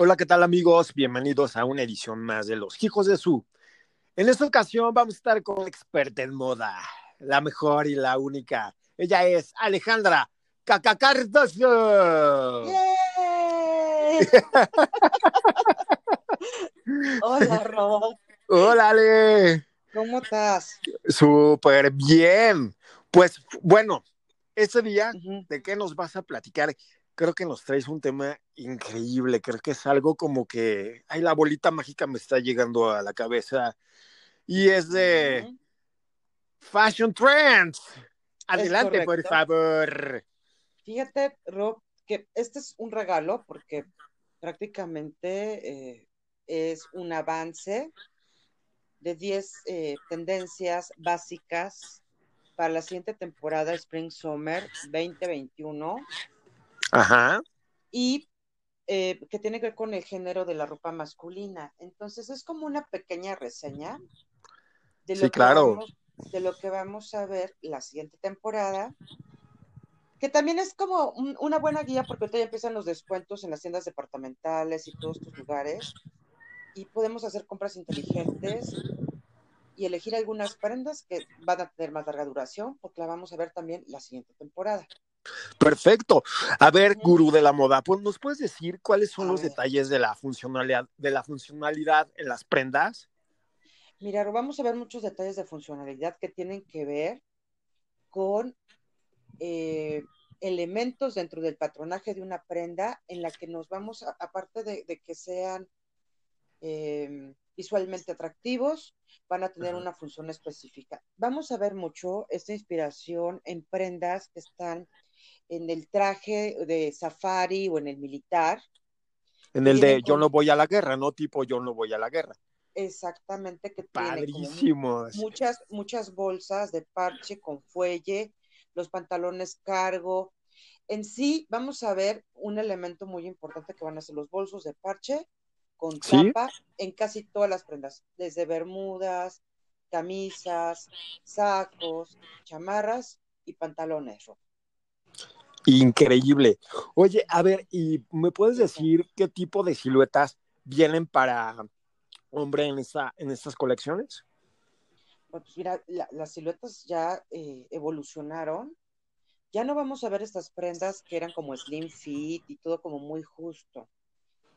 Hola, ¿qué tal amigos? Bienvenidos a una edición más de Los Hijos de Su. En esta ocasión vamos a estar con experta en moda, la mejor y la única. Ella es Alejandra Cacacardoso. Hola, Rob. Hola, Ale. ¿Cómo estás? Súper bien. Pues bueno, ese día. ¿de qué nos vas a platicar? Creo que nos traes un tema increíble. Creo que es algo como que, ay, la bolita mágica me está llegando a la cabeza. Y es de. Fashion Trends. Adelante, por favor. Fíjate, Rob, que este es un regalo porque prácticamente eh, es un avance de 10 eh, tendencias básicas para la siguiente temporada Spring Summer 2021 Ajá. y eh, que tiene que ver con el género de la ropa masculina. Entonces es como una pequeña reseña de lo, Sí, que, claro. vamos, de lo que vamos a ver la siguiente temporada, que también es como un- una buena guía porque ahorita ya empiezan los descuentos en las tiendas departamentales y todos estos lugares y podemos hacer compras inteligentes y elegir algunas prendas que van a tener más larga duración porque la vamos a ver también la siguiente temporada. Perfecto. A ver, gurú de la moda, pues nos puedes decir cuáles son A los ver. detalles de la funcionalidad, de la funcionalidad en las prendas. Mira, vamos a ver muchos detalles de funcionalidad que tienen que ver con eh, elementos dentro del patronaje de una prenda en la que nos vamos, a- aparte de, de que sean eh, visualmente atractivos, van a tener una función específica. Vamos a ver mucho esta inspiración en prendas que están en el traje de safari o en el militar, En el de yo no voy a la guerra, no tipo yo no voy a la guerra. Exactamente que tiene Padrísimos. muchas, muchas bolsas de parche con fuelle, los pantalones cargo. En sí, vamos a ver un elemento muy importante que van a ser los bolsos de parche con Sí. tapa en casi todas las prendas, desde bermudas, camisas, sacos, chamarras y pantalones. Increíble. Oye, a ver, ¿y me puedes decir qué tipo de siluetas vienen para hombre en esta, en estas colecciones? Bueno, pues mira, la- las siluetas ya eh, evolucionaron. Ya no vamos a ver estas prendas que eran como slim fit y todo como muy justo.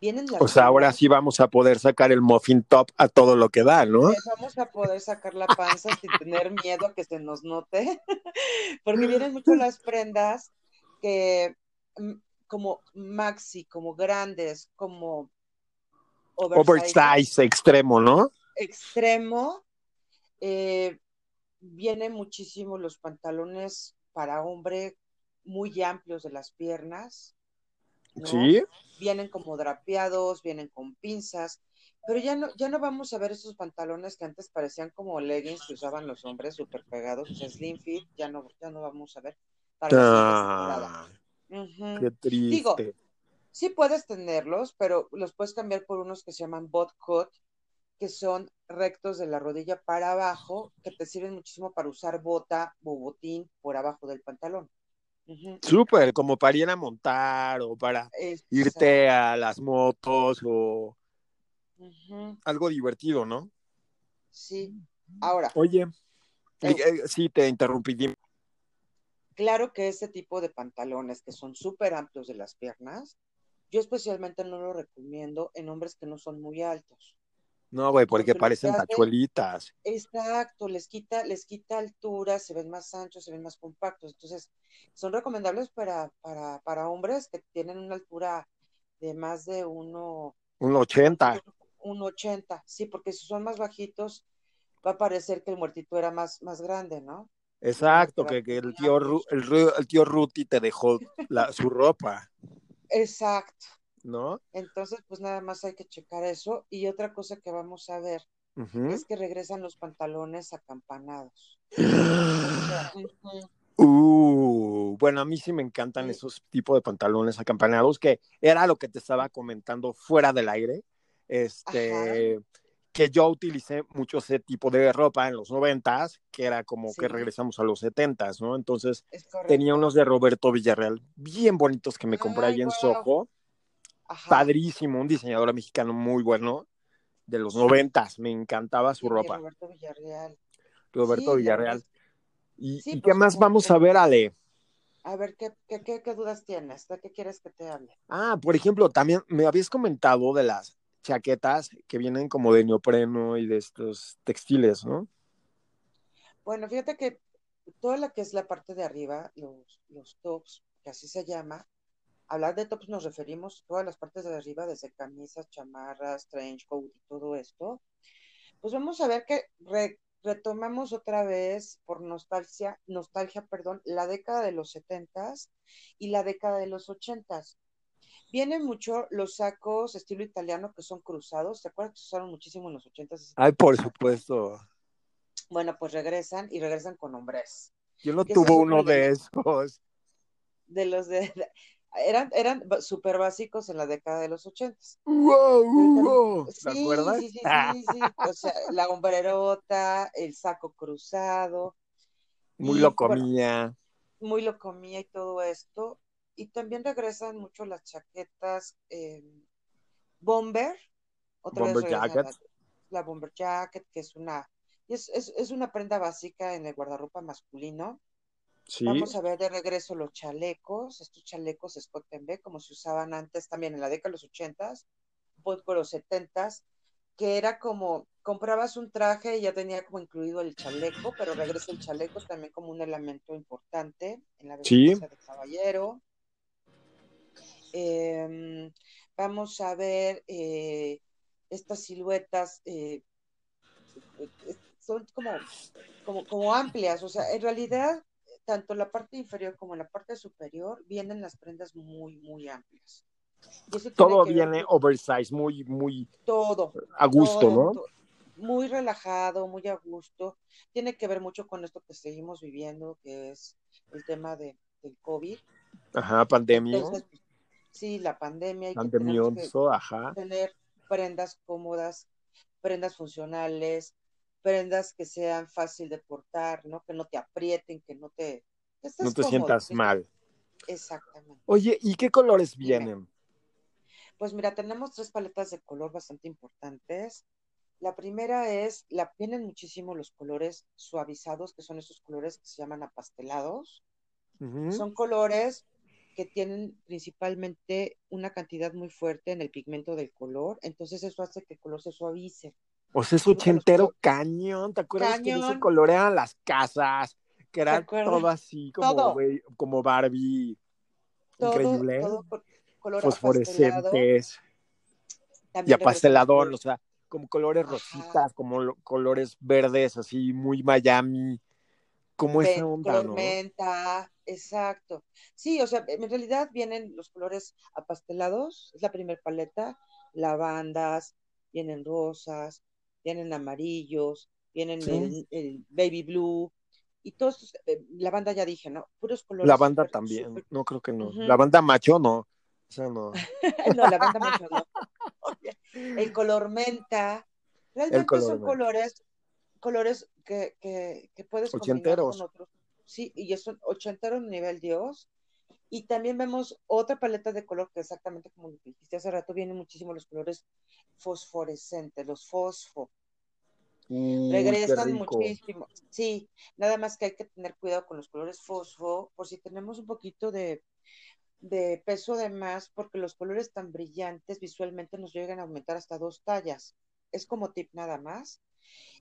Vienen las O sea, ahora sí vamos a poder sacar el muffin top a todo lo que da, ¿no? Vamos a poder sacar la panza sin tener miedo a que se nos note, porque vienen mucho las prendas que mm, como maxi, como grandes, como oversize, Oversize extremo, ¿no? extremo. Eh, vienen muchísimo los pantalones para hombre muy amplios de las piernas, ¿no? Sí. vienen como drapeados, vienen con pinzas, pero ya no, ya no vamos a ver esos pantalones que antes parecían como leggings que usaban los hombres súper pegados, o sea, slim fit, ya no, ya no vamos a ver Ah, qué Digo, triste. Sí puedes tenerlos, pero los puedes cambiar por unos que se llaman bot cut, que son rectos de la rodilla para abajo, que te sirven muchísimo para usar bota o botín por abajo del pantalón. Ujú. Súper, como para ir a montar o para irte a las motos o algo divertido, ¿no? Sí. Ahora, Oye, Eh. eh, sí, te interrumpí. dime. Claro que ese tipo de pantalones que son súper amplios de las piernas, yo especialmente no lo recomiendo en hombres que no son muy altos. No, güey, porque parecen tachuelitas. Exacto, les quita, les quita altura, se ven más anchos, se ven más compactos. Entonces, son recomendables para, para, para hombres que tienen una altura de más de uno, Un 80. un 80. Sí, porque si son más bajitos, va a parecer que el muertito era más, más grande, ¿no? Exacto, que, que el tío el, el tío Ruti te dejó la, su ropa, Exacto. ¿no? Entonces, pues nada más hay que checar eso. Y otra cosa que vamos a ver es que regresan los pantalones acampanados. Uh, bueno, a mí sí me encantan esos tipos de pantalones acampanados, que era lo que te estaba comentando fuera del aire. Este, que yo utilicé mucho ese tipo de ropa en los noventas, que era como que regresamos a los setentas, ¿no? Entonces tenía unos de Roberto Villarreal bien bonitos que me compré ahí en Soho. Padrísimo, un diseñador mexicano muy bueno de los noventas, me encantaba su ropa. Roberto Villarreal. Roberto Villarreal. ¿Y, qué pues, más vamos a ver, Ale? A ver, ¿qué, qué, qué, dudas tienes? ¿De qué quieres que te hable? Ah, por ejemplo, también me habías comentado de las chaquetas que vienen como de neopreno y de estos textiles, ¿no? Bueno, fíjate que toda la que es la parte de arriba, los, los tops, que así se llama, hablar de tops nos referimos a todas las partes de arriba, desde camisas, chamarras, trench coat y todo esto. Pues vamos a ver que retomamos otra vez por nostalgia, nostalgia, perdón, la década de los setentas y la década de los ochentas. Vienen mucho los sacos estilo italiano que son cruzados. ¿Te acuerdas que se usaron muchísimo en los ochentas? Ay, por supuesto. Bueno, pues regresan y regresan con hombres. Yo no tuve uno de esos. De los de, eran, eran súper básicos en la década de los ochentas. Wow, ¿Te acuerdas? Sí, sí, sí, sí, O sea, la hombrerota, el saco cruzado. Muy lo comía. muy lo comía y todo esto y también regresan mucho las chaquetas eh, bomber, otra bomber vez jacket. La, bomber jacket, que es una, es, es, es, una prenda básica en el guardarropa masculino. Sí. Vamos a ver de regreso los chalecos, estos chalecos Scott B, como se usaban antes también en la década de los ochentas, por los setentas, que era como, comprabas un traje y ya tenía como incluido el chaleco, pero regresa el chaleco también como un elemento importante en la vestimenta de caballero. Em, vamos a ver eh, estas siluetas, eh, son como, como, como amplias, o sea, en realidad, tanto la parte inferior como la parte superior vienen las prendas muy, muy amplias. Todo viene oversize, muy, muy todo, a gusto, ¿no? muy relajado, muy a gusto. Tiene que ver mucho con esto que seguimos viviendo, que es el tema de, del COVID. Ajá, pandemia. Sí, la pandemia. Y que ajá. Tener prendas cómodas, prendas funcionales, prendas que sean fácil de portar, ¿no? Que no te aprieten, que no te... no te sientas mal. Exactamente. Oye, ¿y qué colores vienen? Pues mira, tenemos tres paletas de color bastante importantes. La primera es, la, vienen muchísimo los colores suavizados, que son esos colores que se llaman apastelados. Son colores que tienen principalmente una cantidad muy fuerte en el pigmento del color, entonces eso hace que el color se suavice. O sea, es ochentero cañón, ¿te acuerdas que se colorean las casas? Que era todo así como, como Barbie. Increíble. Todo Fosforescentes. Y apastelador, o sea, como colores rositas, como colores verdes, así muy Miami como esa onda, ¿no? menta, exacto. Sí, o sea, en realidad vienen los colores apastelados, es la primera paleta, lavandas, vienen rosas, vienen amarillos, vienen el, baby blue, y todos, eh, la banda ya dije, ¿no? Puros colores. La banda también, no creo que no. La banda macho no. O sea, no. no, la banda macho no. El color menta. Realmente son colores colores que, que, que puedes combinar con otros. Sí, y es un ochentero nivel Dios. Y también vemos otra paleta de color que exactamente como dijiste hace rato, vienen muchísimo los colores fosforescentes, los fosfo. Regresan muchísimo. Sí, nada más que hay que tener cuidado con los colores fosfo, por si tenemos un poquito de, de peso de más, porque los colores tan brillantes visualmente nos llegan a aumentar hasta dos tallas. Es como tip nada más.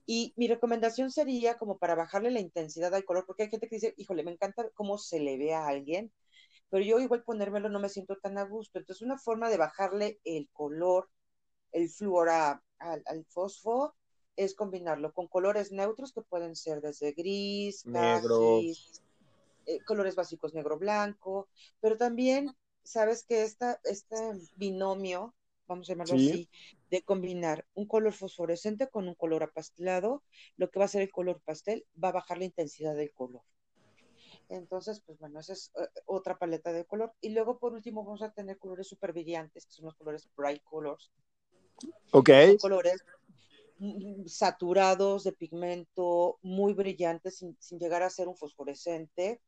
Y mi recomendación sería como para bajarle la intensidad al color, porque hay gente que dice, híjole, me encanta cómo se le ve a alguien, pero yo igual ponérmelo no me siento tan a gusto. Entonces, una forma de bajarle el color, el flúor al, al fósforo, es combinarlo con colores neutros que pueden ser desde gris, negro, eh, colores básicos negro-blanco, pero también sabes que esta, este binomio vamos a llamarlo así, de combinar un color fosforescente con un color apastelado, lo que va a ser el color pastel va a bajar la intensidad del color. Entonces, pues bueno, esa es eh, otra paleta de color. Y luego, por último, vamos a tener colores súper brillantes, que son los colores bright colors. Ok. Son colores mm, saturados de pigmento, muy brillantes, sin, sin llegar a ser un fosforescente.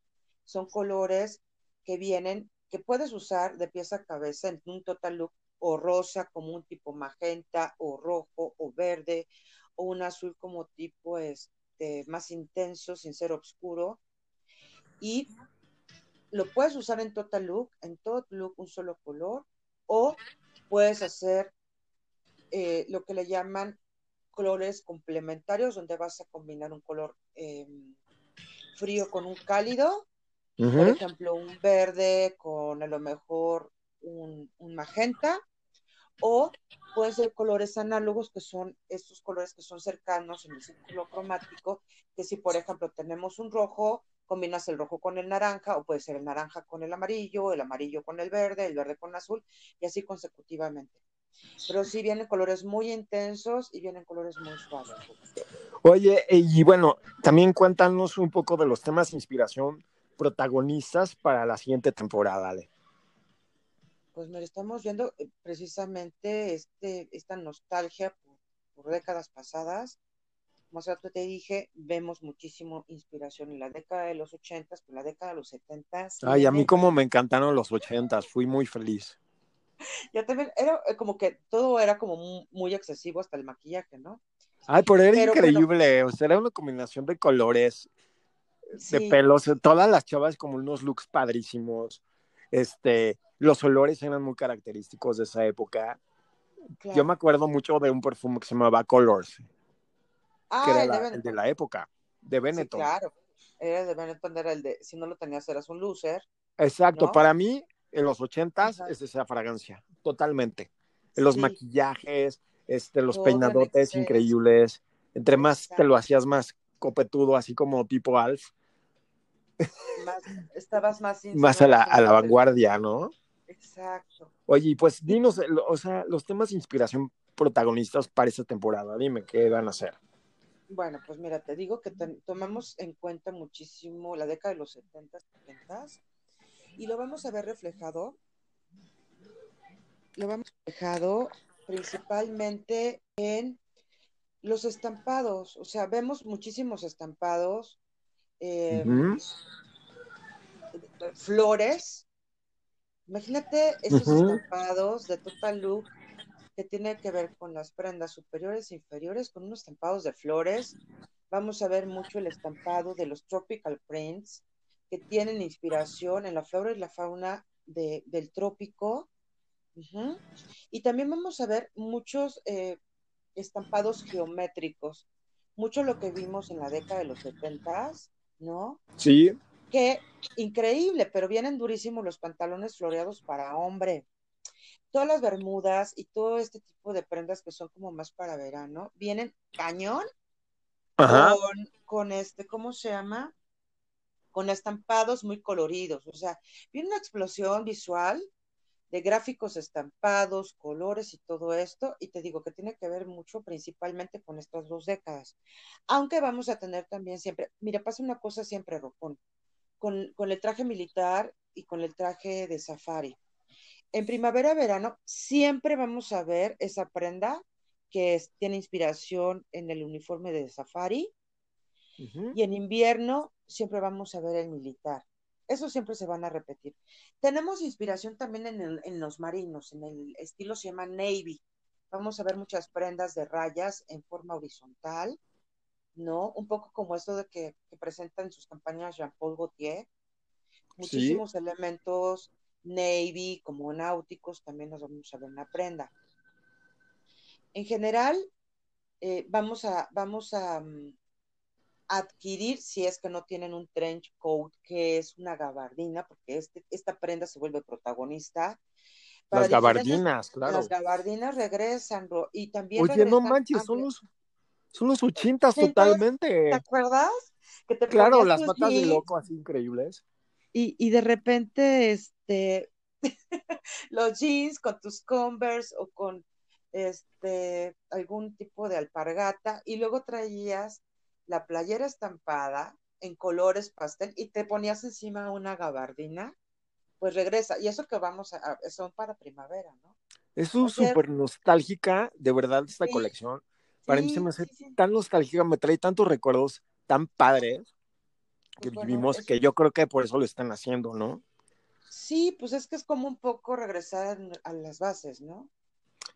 Son colores que vienen, que puedes usar de pieza a cabeza en un total look o rosa como un tipo magenta o rojo o verde o un azul como tipo este más intenso sin ser oscuro. Y lo puedes usar en total look, en todo look un solo color, o puedes hacer eh, lo que le llaman colores complementarios, donde vas a combinar un color em, frío con un cálido, por ejemplo, un verde con a lo mejor un, un magenta, o puede ser colores análogos, que son estos colores que son cercanos en el círculo cromático, que si por ejemplo tenemos un rojo, combinas el rojo con el naranja, o puede ser el naranja con el amarillo, el amarillo con el verde, el verde con el azul, y así consecutivamente. Pero sí vienen colores muy intensos y vienen colores muy suaves. Oye, y bueno, también cuéntanos un poco de los temas de inspiración protagonistas para la siguiente temporada, Ale. Pues mira, estamos viendo eh, precisamente este, esta nostalgia por décadas pasadas, como hace te dije, vemos muchísimo inspiración en la década de los ochentas, en la década de los setentas. Ay, a mí como me encantaron los ochentas, fui muy feliz. Ya también, era eh, como que todo era como muy, excesivo hasta el maquillaje, ¿no? Ay, pero era increíble, o sea, era una combinación de colores, de pelos, todas las chavas como unos looks padrísimos, este, los olores eran muy característicos de esa época. Yo me acuerdo mucho de un perfume que se llamaba Colors, que era ah, el, de la época, de Benetton. claro, era de Benetton, era el de, si no lo tenías eras un loser. Exacto, para mí, en los ochentas, es esa fragancia, totalmente. En los maquillajes, este, los peinadotes increíbles, entre más te lo hacías más copetudo, así como tipo Alf. Estabas más... más a la, a la vanguardia, ¿no? Exacto. Oye, pues dinos, o sea, los temas de inspiración protagonistas para esta temporada, dime qué van a hacer. Bueno, pues mira, te digo que tomamos en cuenta muchísimo la década de los 70, 70 y lo vamos a ver reflejado. Lo vamos reflejado principalmente en los estampados, o sea, vemos muchísimos estampados, em, flores. Imagínate esos estampados de Total Look que tiene que ver con las prendas superiores e inferiores, con unos estampados de flores. Vamos a ver mucho el estampado de los tropical prints, que tienen inspiración en la flora y la fauna del trópico. Y también vamos a ver muchos eh, estampados geométricos, mucho lo que vimos en la década de los 70, ¿no? Sí. Que increíble, pero vienen durísimos los pantalones floreados para hombre todas las bermudas y todo este tipo de prendas que son como más para verano, vienen cañón Con, con este, ¿cómo se llama? Con estampados muy coloridos. O sea, viene una explosión visual de gráficos estampados, colores y todo esto, y te digo que tiene que ver mucho principalmente con estas dos décadas. Aunque vamos a tener también siempre, mira, pasa una cosa siempre, Rocón, con, con el traje militar y con el traje de safari en primavera-verano siempre vamos a ver esa prenda que tiene inspiración en el uniforme de safari. Y en invierno siempre vamos a ver el militar. Eso siempre se van a repetir. Tenemos inspiración también en, los marinos, en el estilo se llama navy. Vamos a ver muchas prendas de rayas en forma horizontal, ¿no? Un poco como esto de que, presentan sus campañas Jean-Paul Gaultier. Muchísimos elementos navy, como náuticos, también nos vamos a ver en la prenda. En general, eh, vamos a, vamos a mm, adquirir, si es que no tienen un trench coat, que es una gabardina, porque este, esta prenda se vuelve protagonista. las gabardinas, claro. Las gabardinas regresan, y también. Oye, no manches, son los, son los ochentas totalmente. ¿Te acuerdas? Que te claro, las patas de loco así increíbles. Y, y de repente, este, los jeans con tus Converse o con este algún tipo de alpargata y luego traías la playera estampada en colores pastel y te ponías encima una gabardina, pues regresa. Y eso que vamos a, son para primavera, ¿no? Es súper nostálgica, de verdad, esta colección. Para mí se me hace tan nostálgica, me trae tantos recuerdos tan padres que pues vivimos que yo creo que por eso lo están haciendo, ¿no? Sí, pues es que es como un poco regresar a las bases, ¿no?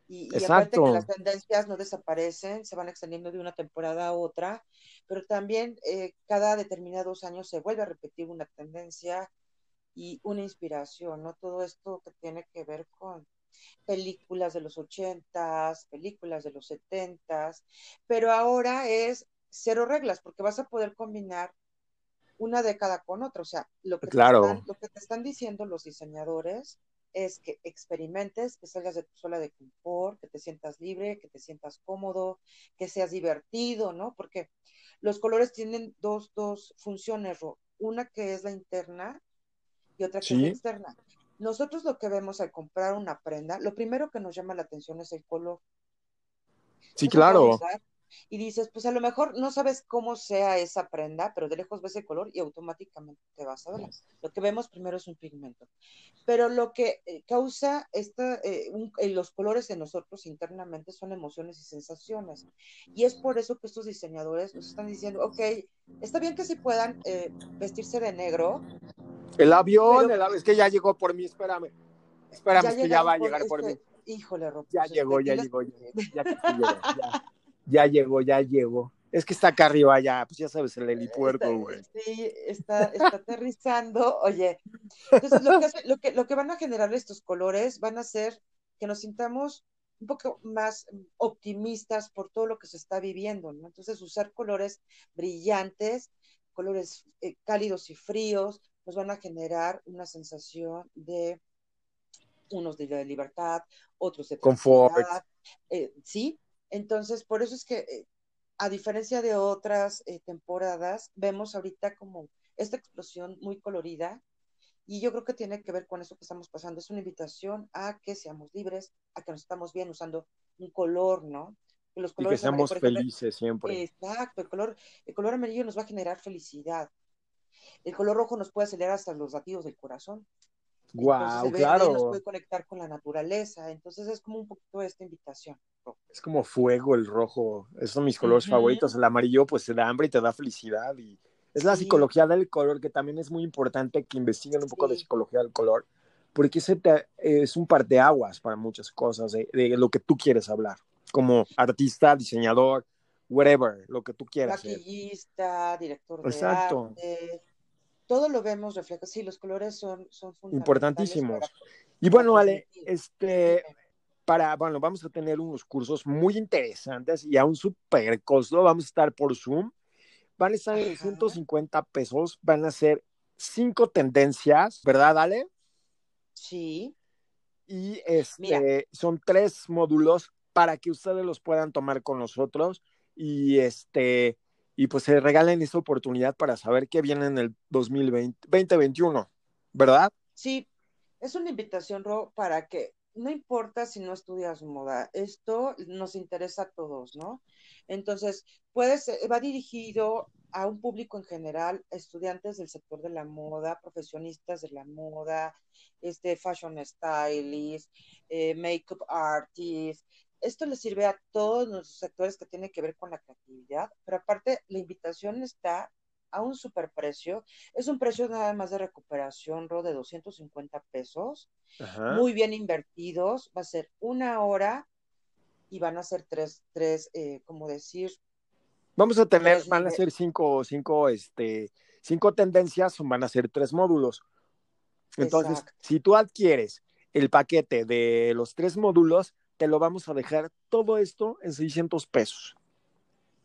Y, y aparte que las tendencias no desaparecen, se van extendiendo de una temporada a otra, pero también eh, cada determinados años se vuelve a repetir una tendencia y una inspiración, ¿no? Todo esto que tiene que ver con películas de los ochentas, películas de los setentas, pero ahora es cero reglas, porque vas a poder combinar una década con otra. O sea, lo que, claro. lo que te están diciendo los diseñadores es que experimentes, que salgas de tu zona de confort, que te sientas libre, que te sientas cómodo, que seas divertido, ¿no? Porque los colores tienen dos, dos funciones, una que es la interna y otra que es la externa. Nosotros lo que vemos al comprar una prenda, lo primero que nos llama la atención es el color. Sí, claro y dices, pues a lo mejor no sabes cómo sea esa prenda, pero de lejos ves el color y automáticamente te vas a ver. Lo que vemos primero es un pigmento. Pero lo que eh, causa esta, eh, eh, los colores en nosotros internamente son emociones y sensaciones. Y es por eso que estos diseñadores nos están diciendo, ok, está bien que sí puedan vestirse de negro. El avión, el avión, es que ya llegó por mí, espérame. Espérame, es que ya va a llegar por, mí. Híjole, Rob. Ya pues, llegó, ya llegó, ya, ya, ya ya llegó, ya llegó. Es que está acá arriba ya, pues ya sabes, el helipuerto, güey. Sí, está, está aterrizando. Oye, entonces lo que, lo, que, lo que van a generar estos colores van a ser que nos sintamos un poco más optimistas por todo lo que se está viviendo, ¿no? Entonces, usar colores brillantes, colores eh, cálidos y fríos, nos van a generar una sensación de unos de libertad, otros de confort. Eh, sí, entonces, por eso es que, eh, a diferencia de otras eh, temporadas, vemos ahorita como esta explosión muy colorida y yo creo que tiene que ver con eso que estamos pasando. Es una invitación a que seamos libres, a que nos estamos bien usando un color, ¿no? Que los colores y que seamos felices siempre. Exacto, el color, el color amarillo nos va a generar felicidad. El color rojo nos puede acelerar hasta los latidos del corazón. Wow, claro. Nos puede conectar con la naturaleza. Entonces es como un poquito esta invitación. Es como fuego el rojo. Esos son mis colores favoritos. El amarillo, pues te da hambre y te da felicidad. Y es la psicología del color, que también es muy importante que investiguen un poco de psicología del color, porque ese es un parteaguas para muchas cosas de, lo que tú quieres hablar, como artista, diseñador, whatever, lo que tú quieras. Maquillista, director de Exacto. arte todo lo vemos reflejado. Sí, los colores son, son importantísimos. y bueno, Ale, este, para, bueno, vamos a tener unos cursos muy interesantes y a un super costo. Vamos a estar por Zoom. Van a estar en 150 pesos. Van a ser cinco tendencias, ¿verdad, Ale? Sí. Y este, son tres módulos para que ustedes los puedan tomar con nosotros. Y este, y pues se regalen esa oportunidad para saber qué viene en el 2020, 2021, ¿verdad? Sí, es una invitación, Ro, para que no importa si no estudias moda, esto nos interesa a todos, ¿no? Entonces, puedes, va dirigido a un público en general, estudiantes del sector de la moda, profesionistas de la moda, este, fashion stylist, eh, makeup artist, esto le sirve a todos los sectores que tienen que ver con la creatividad, pero aparte la invitación está a un superprecio. Es un precio nada más de recuperación, Ro, de 250 pesos. Muy bien invertidos. Va a ser una hora y van a ser tres, tres, eh, como decir. Vamos a tener, van a ser cinco, cinco, este, cinco tendencias, van a ser tres módulos. Entonces, si tú adquieres el paquete de los tres módulos, te lo vamos a dejar todo esto en 600 pesos.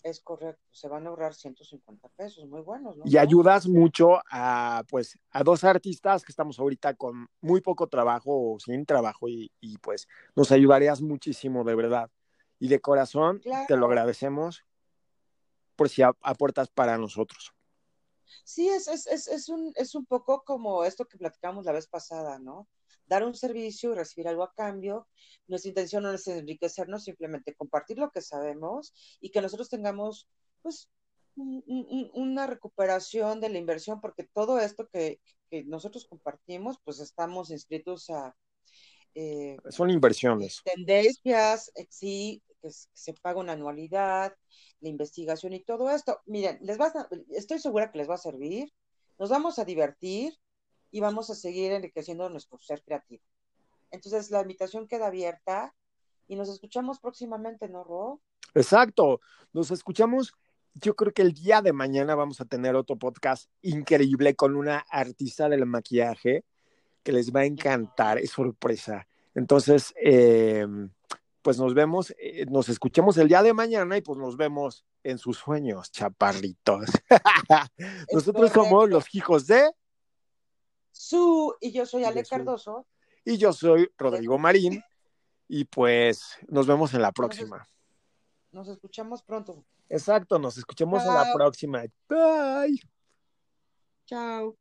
Es correcto, se van a ahorrar 150 pesos, muy buenos, ¿no? Y ayudas mucho a, pues, a dos artistas que estamos ahorita con muy poco trabajo o sin trabajo y, pues nos ayudarías muchísimo, de verdad. Y de corazón te lo agradecemos por si aportas para nosotros. Sí, es, es, es, es, un, es un poco como esto que platicamos la vez pasada, ¿no? Dar un servicio y recibir algo a cambio. Nuestra intención no es enriquecernos, simplemente compartir lo que sabemos y que nosotros tengamos, pues, una recuperación de la inversión, porque todo esto que, nosotros compartimos, pues estamos inscritos a... Eh, Son inversiones. Tendencias, eh, sí, que, se paga una anualidad, la investigación y todo esto. Miren, les va estoy segura que les va a servir, nos vamos a divertir y vamos a seguir enriqueciendo nuestro ser creativo. Entonces, la invitación queda abierta y nos escuchamos próximamente, ¿no, Ro? Exacto, nos escuchamos. Yo creo que el día de mañana vamos a tener otro podcast increíble con una artista del maquillaje que les va a encantar, es sorpresa. Entonces, eh, pues nos vemos, eh, nos escuchamos el día de mañana y pues nos vemos en sus sueños, chaparritos. Nosotros somos los hijos de Su y yo soy Ale Cardoso. Y yo soy Rodrigo Marín. Y pues nos vemos en la próxima. Nos, escuchamos pronto. Exacto, nos escuchamos en la próxima. Bye. Chao.